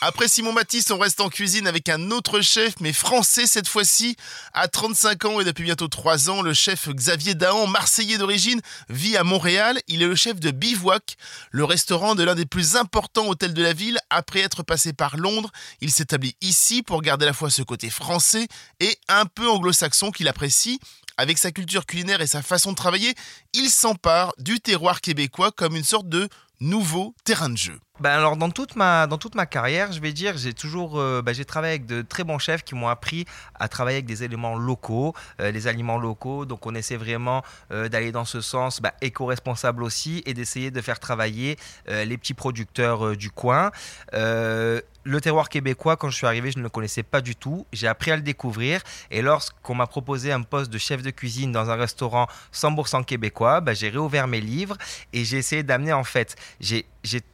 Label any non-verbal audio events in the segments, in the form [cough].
Après Simon Matisse, on reste en cuisine avec un autre chef, mais français cette fois-ci. À 35 ans et depuis bientôt 3 ans, le chef Xavier Dahan, marseillais d'origine, vit à Montréal. Il est le chef de Bivouac, le restaurant de l'un des plus importants hôtels de la ville. Après être passé par Londres, il s'établit ici pour garder à la fois ce côté français et un peu anglo-saxon qu'il apprécie. Avec sa culture culinaire et sa façon de travailler, il s'empare du terroir québécois comme une sorte de nouveau terrain de jeu. Ben alors dans toute ma dans toute ma carrière, je vais dire, j'ai toujours euh, ben j'ai travaillé avec de très bons chefs qui m'ont appris à travailler avec des éléments locaux, euh, les aliments locaux. Donc on essaie vraiment euh, d'aller dans ce sens ben, éco-responsable aussi et d'essayer de faire travailler les petits producteurs du coin. le terroir québécois, quand je suis arrivé, je ne le connaissais pas du tout. J'ai appris à le découvrir. Et lorsqu'on m'a proposé un poste de chef de cuisine dans un restaurant 100% québécois, j'ai réouvert mes livres et j'ai essayé d'amener en fait, j'ai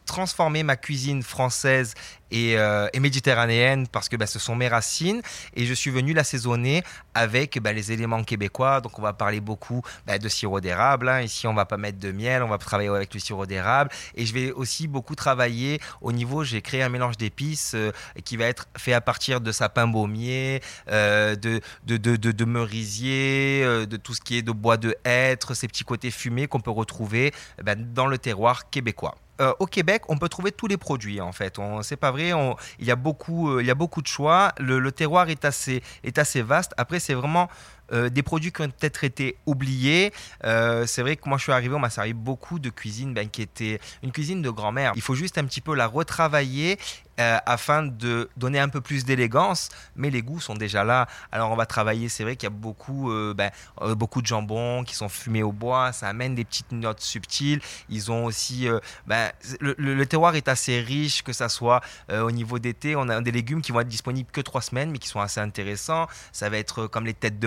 transformé ma cuisine française euh, et, méditerranéenne parce que bah, ce sont mes racines et je suis venu l'assaisonner avec bah, les éléments québécois. Donc on va parler beaucoup bah, de sirop d'érable. Hein. Ici on va pas mettre de miel, on va travailler avec le sirop d'érable et je vais aussi beaucoup travailler au niveau. J'ai créé un mélange d'épices euh, qui va être fait à partir de sapin baumier, euh, de, de, de, de, merisier, de tout ce qui est de bois de hêtre, ces petits côtés fumés qu'on peut retrouver dans le terroir québécois. Euh, au Québec, on peut trouver tous les produits en fait. C'est pas vrai, il, y a beaucoup, euh, il y a beaucoup de choix. Le, terroir est assez, est assez vaste. Après, c'est vraiment euh, des produits qui ont peut-être été oubliés. c'est vrai que moi je suis arrivé, on m'a servi beaucoup de cuisine ben, qui était une cuisine de grand-mère. Il faut juste un petit peu la retravailler euh, afin de donner un peu plus d'élégance, mais les goûts sont déjà là. Alors on va travailler, c'est vrai qu'il y a beaucoup, euh, ben, euh, beaucoup de jambons qui sont fumés au bois, ça amène des petites notes subtiles. Ils ont aussi, ben, le, terroir est assez riche, que ça soit au niveau d'été, on a des légumes qui vont être disponibles que trois semaines, mais qui sont assez intéressants. Ça va être comme les têtes de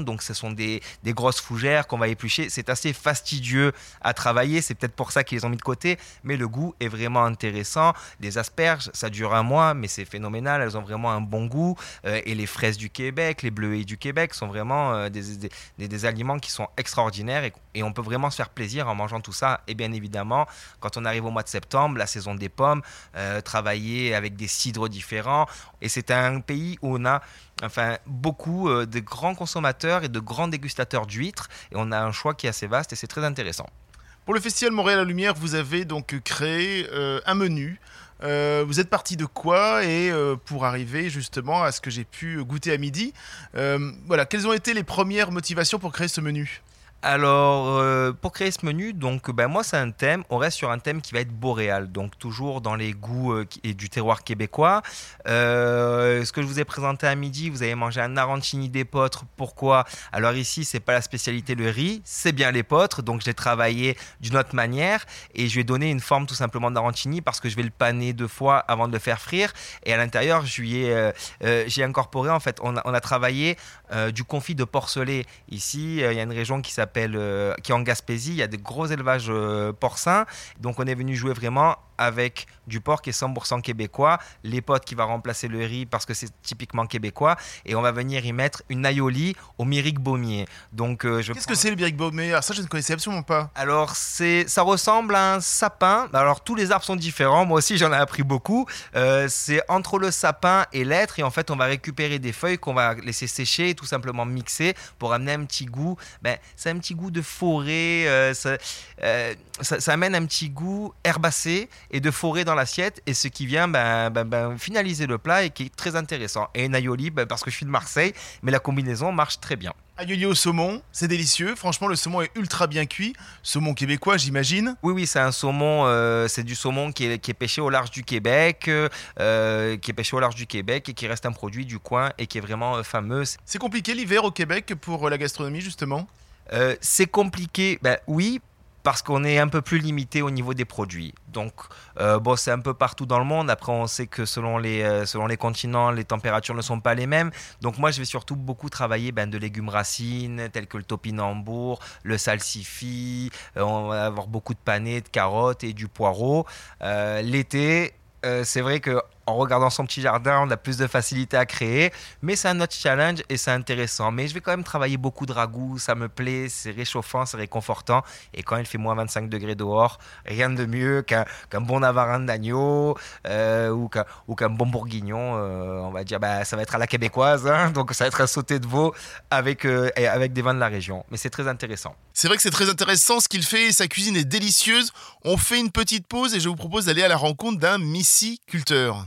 donc ce sont des, des grosses fougères qu'on va éplucher. C'est assez fastidieux à travailler, c'est peut-être pour ça qu'ils les ont mis de côté, mais le goût est vraiment intéressant. Des asperges, ça dure un mois, mais c'est phénoménal. Elles ont vraiment un bon goût. Euh, et les fraises du Québec, les bleuets du Québec sont vraiment euh, des, des, aliments qui sont extraordinaires et, et, on peut vraiment se faire plaisir en mangeant tout ça. Et bien évidemment, quand on arrive au mois de septembre, la saison des pommes, euh, travailler avec des cidres différents. Et c'est un pays où on a enfin beaucoup de grands consommateurs et de grands dégustateurs d'huîtres. Et on a un choix qui est assez vaste et c'est très intéressant. Pour le Festival Montréal à Lumière, vous avez donc créé un menu. Euh, vous êtes parti de quoi et euh, pour arriver justement à ce que j'ai pu goûter à midi, euh, voilà, quelles ont été les premières motivations pour créer ce menu? Alors, euh, pour créer ce menu, donc, ben, moi, c'est un thème. On reste sur un thème qui va être boréal, donc toujours dans les goûts euh, et du terroir québécois. Euh, ce que je vous ai présenté à midi, vous avez mangé un arancini d'épeautre. Pourquoi? Alors ici, c'est pas la spécialité le riz, c'est bien l'épeautre. Donc, j'ai travaillé d'une autre manière et je vais donner une forme tout simplement d'arancini parce que je vais le paner deux fois avant de le faire frire. Et à l'intérieur, j'ai incorporé en fait, on a, on a travaillé du confit de porcelet. Ici, il y a une région qui s'appelle euh, qui est en Gaspésie. Il y a des gros élevages euh, porcins. Donc on est venu jouer vraiment avec du porc qui est 100% québécois, les potes qui va remplacer le riz parce que c'est typiquement québécois, et on va venir y mettre une aioli au myrique baumier. Donc, euh, Qu'est-ce que c'est le myrique baumier? Ça, je ne connaissais absolument pas. Alors, c'est, ça ressemble à un sapin. Alors, tous les arbres sont différents. Moi aussi, j'en ai appris beaucoup. Euh, c'est entre le sapin et l'être, et en fait, on va récupérer des feuilles qu'on va laisser sécher et tout simplement mixer pour amener un petit goût. Ben, c'est un petit goût de forêt. Euh, ça, ça, amène un petit goût herbacé et de forêt dans l'assiette et ce qui vient ben, ben, ben, finaliser le plat et qui est très intéressant. Et une aioli, parce que je suis de Marseille, mais la combinaison marche très bien. Aioli au saumon, c'est délicieux. Franchement, le saumon est ultra bien cuit. Saumon québécois, j'imagine. Oui, oui, c'est un saumon. Euh, c'est du saumon qui est, qui est, pêché au large du Québec, euh, qui est pêché au large du Québec et qui reste un produit du coin et qui est vraiment euh, fameux. C'est compliqué l'hiver au Québec pour la gastronomie justement? c'est compliqué, ben oui, parce qu'on est un peu plus limité au niveau des produits. Donc, euh, bon, c'est un peu partout dans le monde. Après, on sait que selon les, euh, selon les continents, les températures ne sont pas les mêmes. Donc, moi, je vais surtout beaucoup travailler ben, de légumes racines, tels que le topinambour, le salsifis. Euh, on va avoir beaucoup de panais, de carottes et du poireau. L'été, c'est vrai que en regardant son petit jardin, on a plus de facilité à créer. Mais c'est un autre challenge et c'est intéressant. Mais je vais quand même travailler beaucoup de ragoût, ça me plaît, c'est réchauffant, c'est réconfortant. Et quand il fait moins 25 degrés dehors, rien de mieux qu'un bon navarin d'agneau euh, ou qu'un bon bourguignon. Euh, on va dire, bah, ça va être à la québécoise, hein. donc ça va être un sauté de veau avec, euh, avec des vins de la région. Mais c'est très intéressant. C'est vrai que c'est très intéressant ce qu'il fait, sa cuisine est délicieuse. On fait une petite pause et je vous propose d'aller à la rencontre d'un Culteur.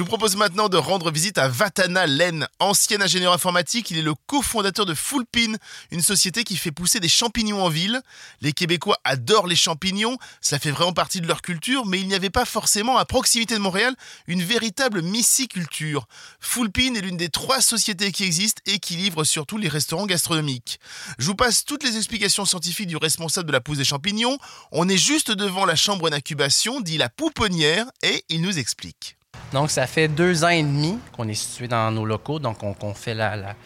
Je vous propose maintenant de rendre visite à Vatana Len, ancien ingénieur informatique. Il est le cofondateur de Fullpin, une société qui fait pousser des champignons en ville. Les Québécois adorent les champignons, ça fait vraiment partie de leur culture, mais il n'y avait pas forcément à proximité de Montréal une véritable missiculture. Fullpin est l'une des trois sociétés qui existent et qui livre surtout les restaurants gastronomiques. Je vous passe toutes les explications scientifiques du responsable de la pousse des champignons. On est juste devant la chambre d'incubation, dit la pouponnière, et il nous explique. Donc, ça fait deux ans et demi qu'on est situé dans nos locaux, donc on, fait la,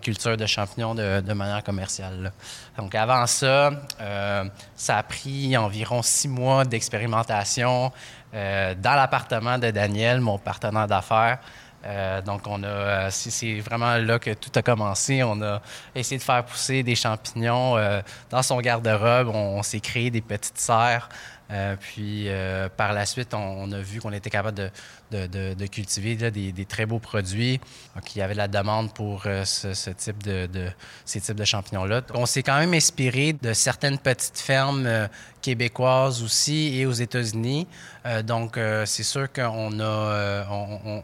culture de champignons de, manière commerciale. Donc, avant ça, euh, ça a pris environ six mois d'expérimentation euh, dans l'appartement de Daniel, mon partenaire d'affaires. Euh, donc, on a, c'est vraiment là que tout a commencé. On a essayé de faire pousser des champignons dans son garde-robe. On, s'est créé des petites serres. Puis, par la suite, on a vu qu'on était capable de, cultiver des, très beaux produits. Donc, il y avait de la demande pour euh, ce, type de, ces types de champignons-là. On s'est quand même inspiré de certaines petites fermes euh, québécoises aussi et aux États-Unis. Euh, donc, c'est sûr qu'on a,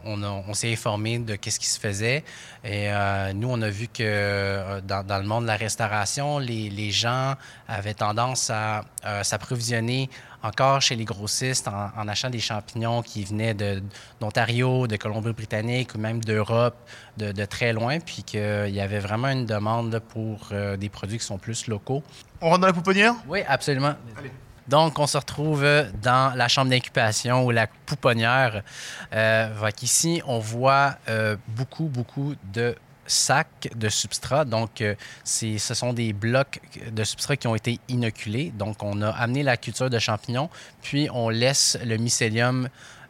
on, s'est informé de ce qui se faisait. Et nous, on a vu que dans, le monde de la restauration, les gens avaient tendance à s'approvisionner encore chez les grossistes en, achetant des champignons qui venaient d'Ontario, de, Colombie-Britannique ou même d'Europe, de, très loin, puis qu'il y avait vraiment une demande pour euh, des produits qui sont plus locaux. On rentre dans la pouponnière? Oui, absolument. Donc, on se retrouve dans la chambre d'incubation ou la pouponnière. Euh, ici, on voit euh, beaucoup, beaucoup de sacs de substrat. Donc, euh, ce sont des blocs de substrat qui ont été inoculés. Donc, on a amené la culture de champignons, puis on laisse le mycélium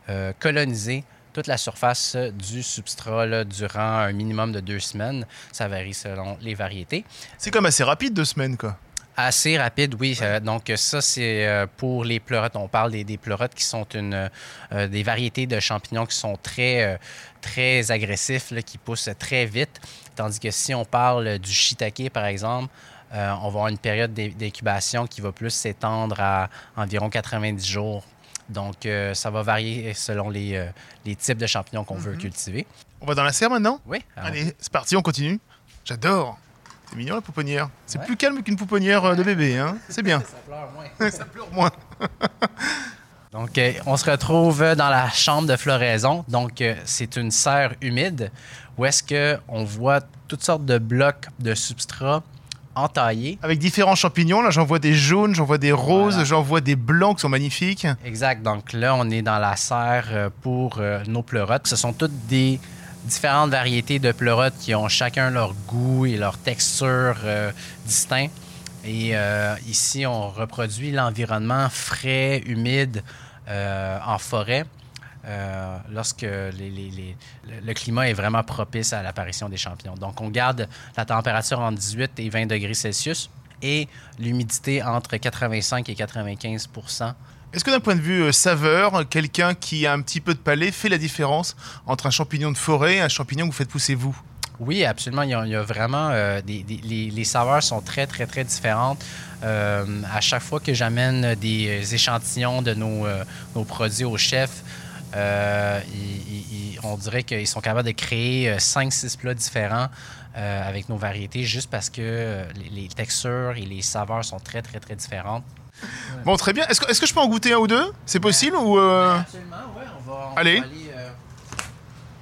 euh, coloniser toute la surface du substrat durant un minimum de deux semaines. Ça varie selon les variétés. C'est comme assez rapide, deux semaines, quoi. Assez rapide, oui. Euh, donc ça, c'est euh, pour les pleurotes. On parle des, des pleurotes qui sont une, euh, des variétés de champignons qui sont très, très agressifs, qui poussent très vite. Tandis que si on parle du shiitake, par exemple, on va avoir une période d'incubation qui va plus s'étendre à environ 90 jours. Donc, ça va varier selon les, les types de champignons qu'on veut mm-hmm. cultiver. On va dans la serre maintenant? Oui. Allez, c'est parti, on continue. J'adore. C'est mignon la pouponnière. C'est plus calme qu'une pouponnière euh, de bébé, hein C'est bien. Ça pleure moins. [laughs] ça pleure moins. [laughs] Donc, euh, on se retrouve dans la chambre de floraison. Donc, euh, c'est une serre humide où est-ce qu'on voit toutes sortes de blocs de substrat entaillés. Avec différents champignons. Là, j'en vois des jaunes, j'en vois des roses, j'en vois des blancs qui sont magnifiques. Exact. Donc là, on est dans la serre pour nos pleurotes. Ce sont toutes des différentes variétés de pleurotes qui ont chacun leur goût et leur texture euh, distincts. Et euh, ici, on reproduit l'environnement frais, humide euh, en forêt. lorsque le climat est vraiment propice à l'apparition des champignons. Donc, on garde la température entre 18 et 20 degrés Celsius et l'humidité entre 85 et 95 est-ce que d'un point de vue euh, saveur, quelqu'un qui a un petit peu de palais fait la différence entre un champignon de forêt et un champignon que vous faites pousser vous? Oui, absolument. Il y a, vraiment euh, les, saveurs sont très très très différentes. Euh, à chaque fois que j'amène des échantillons de nos, produits au chef, on dirait qu'ils sont capables de créer 5-6 plats différents avec nos variétés juste parce que les textures et les saveurs sont très très très différentes. Bon, très bien. Est-ce que, est que, je peux en goûter un ou deux? C'est possible ou euh? Absolument, ouais. On va, Allez. Euh,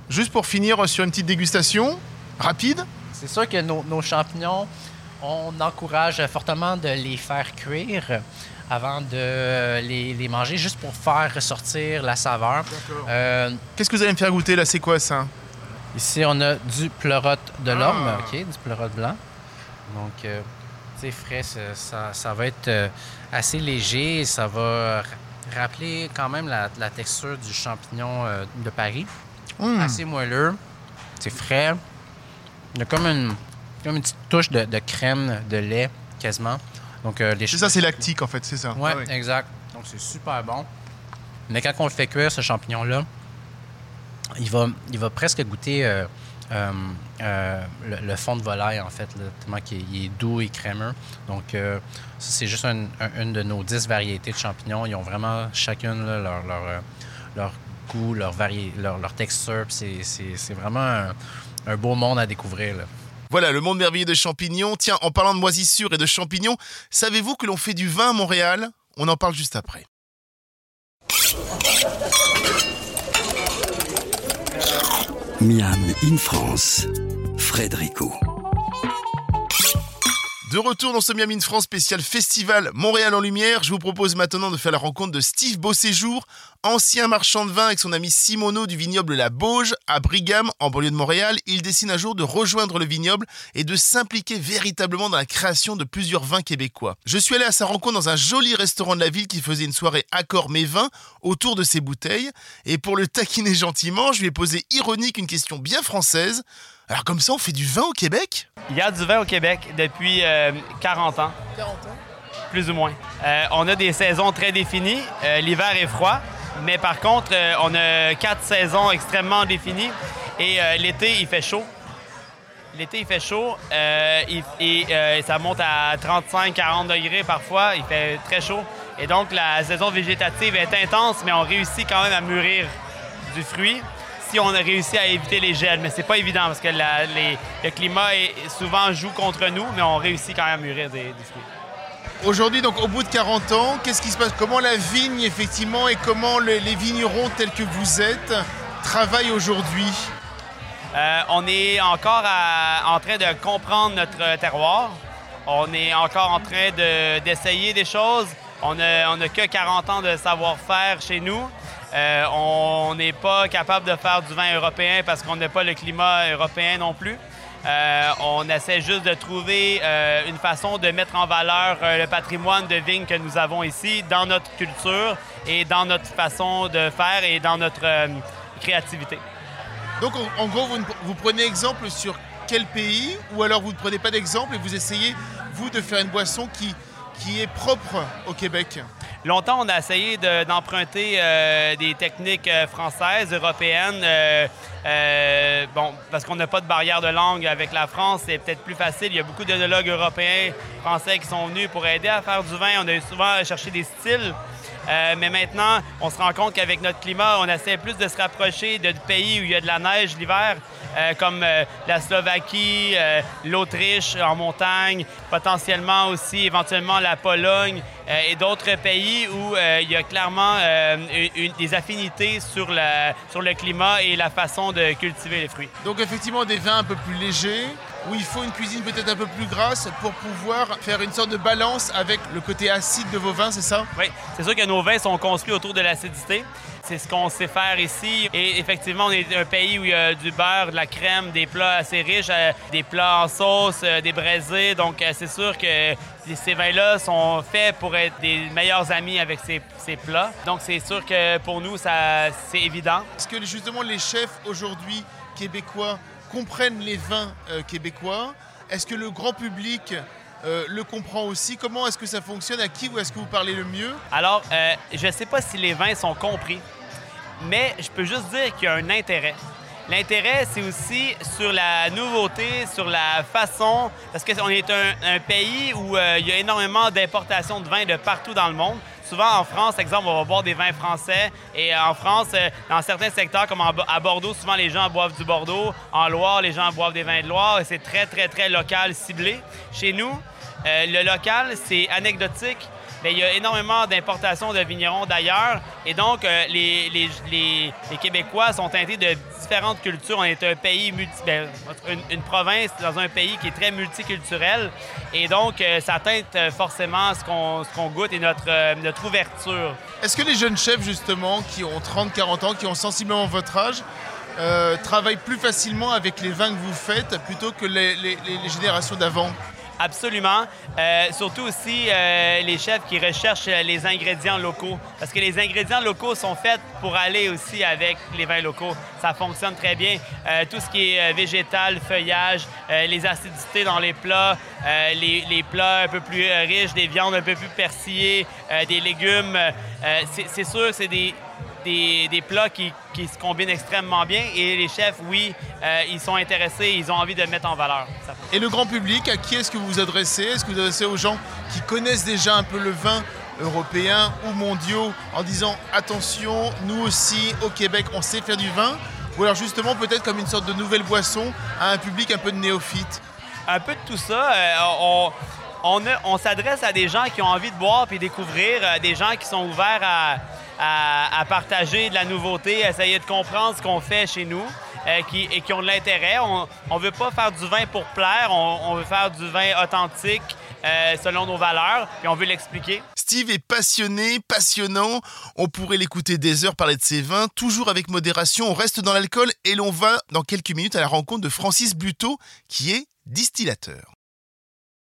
Juste pour finir sur une petite dégustation rapide. C'est sûr que nos, champignons, on encourage fortement de les faire cuire avant de les, manger, juste pour faire ressortir la saveur. Euh, Qu'est-ce que vous allez me faire goûter là? C'est quoi ça? Ici, on a du pleurote de l'homme, Ah. OK, du pleurote blanc. Donc, frais, ça, ça- ça va être euh, assez léger et ça va ra- rappeler quand même la, la texture du champignon euh, de Paris. Hmm. Assez moelleux, c'est frais. Il y a comme une, comme une petite touche de, de crème, de lait, quasiment. Donc, euh, les C'est ça, c'est lactique en fait, c'est ça. Ouais, Ah oui. exact. Donc, c'est super bon. Mais quand on le fait cuire, ce champignon-là, il va, il va presque goûter euh, euh, euh, le, le fond de volaille, en fait, là, tellement qu'il est, il est doux et crémeux. Donc, euh, ça, c'est juste un- un- une de nos 10 variétés de champignons. Ils ont vraiment chacune là, leur, leur, euh, leur goût, leur, vari- leur, leur texture. C'est, c'est- c'est vraiment un, un beau monde à découvrir. là. Voilà, le monde merveilleux des champignons. Tiens, en parlant de moisissures et de champignons, savez-vous que l'on fait du vin à Montréal? On en parle juste après. Miam in France, Frédérico. De retour dans ce Miami in France spécial festival Montréal en lumière, je vous propose maintenant de faire la rencontre de Steve Beauséjour, ancien marchand de vin avec son ami Simoneau du vignoble La Bauge à Brigham en banlieue de Montréal. Il décide un jour de rejoindre le vignoble et de s'impliquer véritablement dans la création de plusieurs vins québécois. Je suis allé à sa rencontre dans un joli restaurant de la ville qui faisait une soirée Accord mes vins autour de ses bouteilles et pour le taquiner gentiment, je lui ai posé ironique une question bien française. Alors comme ça, on fait du vin au Québec? Il y a du vin au Québec depuis euh, 40 ans. 40 ans? Plus ou moins. Euh, on a des saisons très définies. Euh, L'hiver est froid, mais par contre, euh, on a quatre saisons extrêmement définies. Et euh, l'été, il fait chaud. L'été, il fait chaud. euh, il- et euh, ça monte à 35-40 degrés parfois. Il fait très chaud. Et donc, la saison végétative est intense, mais on réussit quand même à mûrir du fruit si on a réussi à éviter les gels. Mais c'est pas évident parce que la- les- le climat est, souvent joue contre nous, mais on réussit quand même à mûrir des, des fruits. Aujourd'hui, donc au bout de 40 ans, qu'est-ce qui se passe? Comment la vigne, effectivement, et comment le- les vignerons tels que vous êtes travaillent aujourd'hui? Euh, on est encore à- en train de comprendre notre terroir. On est encore en train de- d'essayer des choses. On n'a on a que 40 ans de savoir-faire chez nous. Euh, on n'est pas capable de faire du vin européen parce qu'on n'a pas le climat européen non plus. Euh, on essaie juste de trouver euh, une façon de mettre en valeur le patrimoine de vigne que nous avons ici dans notre culture et dans notre façon de faire et dans notre créativité. Donc, en, gros, vous prenez exemple sur quel pays Ou alors vous ne prenez pas d'exemple et vous essayez, vous, de faire une boisson qui, qui est propre au Québec Longtemps, on a essayé de- d'emprunter euh, des techniques euh, françaises, européennes. euh, bon, parce qu'on n'a pas de barrière de langue avec la France, c'est peut-être plus facile. Il y a beaucoup d'œnologues européens, français qui sont venus pour aider à faire du vin. On a souvent cherché des styles. Mais maintenant, on se rend compte qu'avec notre climat, on essaie plus de se rapprocher de pays où il y a de la neige l'hiver, comme euh, la Slovaquie, euh, l'Autriche en montagne, potentiellement aussi éventuellement la Pologne euh, et d'autres pays où euh, il y a clairement euh, une- des affinités sur, la- sur le climat et la façon de cultiver les fruits. Donc, effectivement, des vins un peu plus légers, où il faut une cuisine peut-être un peu plus grasse pour pouvoir faire une sorte de balance avec le côté acide de vos vins, c'est ça? Oui, c'est sûr que nos vins sont construits autour de l'acidité. C'est ce qu'on sait faire ici. Et effectivement, on est un pays où il y a du beurre, de la crème, des plats assez riches, euh, des plats en sauce, euh, des braisés. Donc, euh, c'est sûr que ces vins-là sont faits pour être des meilleurs amis avec ces, ces plats. Donc, c'est sûr que pour nous, ça, c'est évident. Est-ce que justement les chefs aujourd'hui québécois comprennent les vins euh, québécois? Est-ce que le grand public euh, le comprend aussi? Comment est-ce que ça fonctionne? À qui ou est-ce que vous parlez le mieux? Alors, euh, je ne sais pas si les vins sont compris, mais je peux juste dire qu'il y a un intérêt. L'intérêt, c'est aussi sur la nouveauté, sur la façon, parce qu'on est un, pays où euh, il y a énormément d'importations de vins de partout dans le monde. Souvent en France, exemple, on va boire des vins français. Et en France, euh, dans certains secteurs, comme à Bordeaux, souvent les gens boivent du Bordeaux. En Loire, les gens boivent des vins de Loire. Et c'est très, très, très local, ciblé. Chez nous, euh, le local, c'est anecdotique, il y a énormément d'importations de vignerons d'ailleurs. Et donc, euh, les, Québécois sont teintés de différentes cultures. On est un pays multi... ben, une, province dans un pays qui est très multiculturel. Et donc, euh, ça teinte forcément ce qu'on goûte et notre, euh, notre ouverture. Est-ce que les jeunes chefs justement qui ont 30-40 ans, qui ont sensiblement votre âge, travaillent plus facilement avec les vins que vous faites plutôt que les générations d'avant? Absolument. Euh, surtout aussi euh, les chefs qui recherchent euh, les ingrédients locaux. Parce que les ingrédients locaux sont faits pour aller aussi avec les vins locaux. Ça fonctionne très bien. Tout ce qui est végétal, feuillage, les acidités dans les plats, les, les plats un peu plus riches, des viandes un peu plus persillées, des légumes. c'est sûr c'est des, des, des plats qui, qui se combinent extrêmement bien. Et les chefs, oui, euh, ils sont intéressés, ils ont envie de mettre en valeur. Et le grand public, à qui est-ce que vous vous adressez? Est-ce que vous vous adressez aux gens qui connaissent déjà un peu le vin européen ou mondiaux en disant attention, nous aussi au Québec on sait faire du vin? Ou alors justement peut-être comme une sorte de nouvelle boisson à un public un peu de néophyte? Un peu de tout ça. euh, on on s'adresse à des gens qui ont envie de boire puis découvrir, euh, des gens qui sont ouverts à, à- partager de la nouveauté, à essayer de comprendre ce qu'on fait chez nous. euh, qui, et qui ont de l'intérêt. On ne veut pas faire du vin pour plaire, on, on veut faire du vin authentique euh, selon nos valeurs, puis on veut l'expliquer. Steve est passionné, passionnant. On pourrait l'écouter des heures parler de ses vins, toujours avec modération. On reste dans l'alcool et l'on va dans quelques minutes à la rencontre de Francis Buteau, qui est distillateur.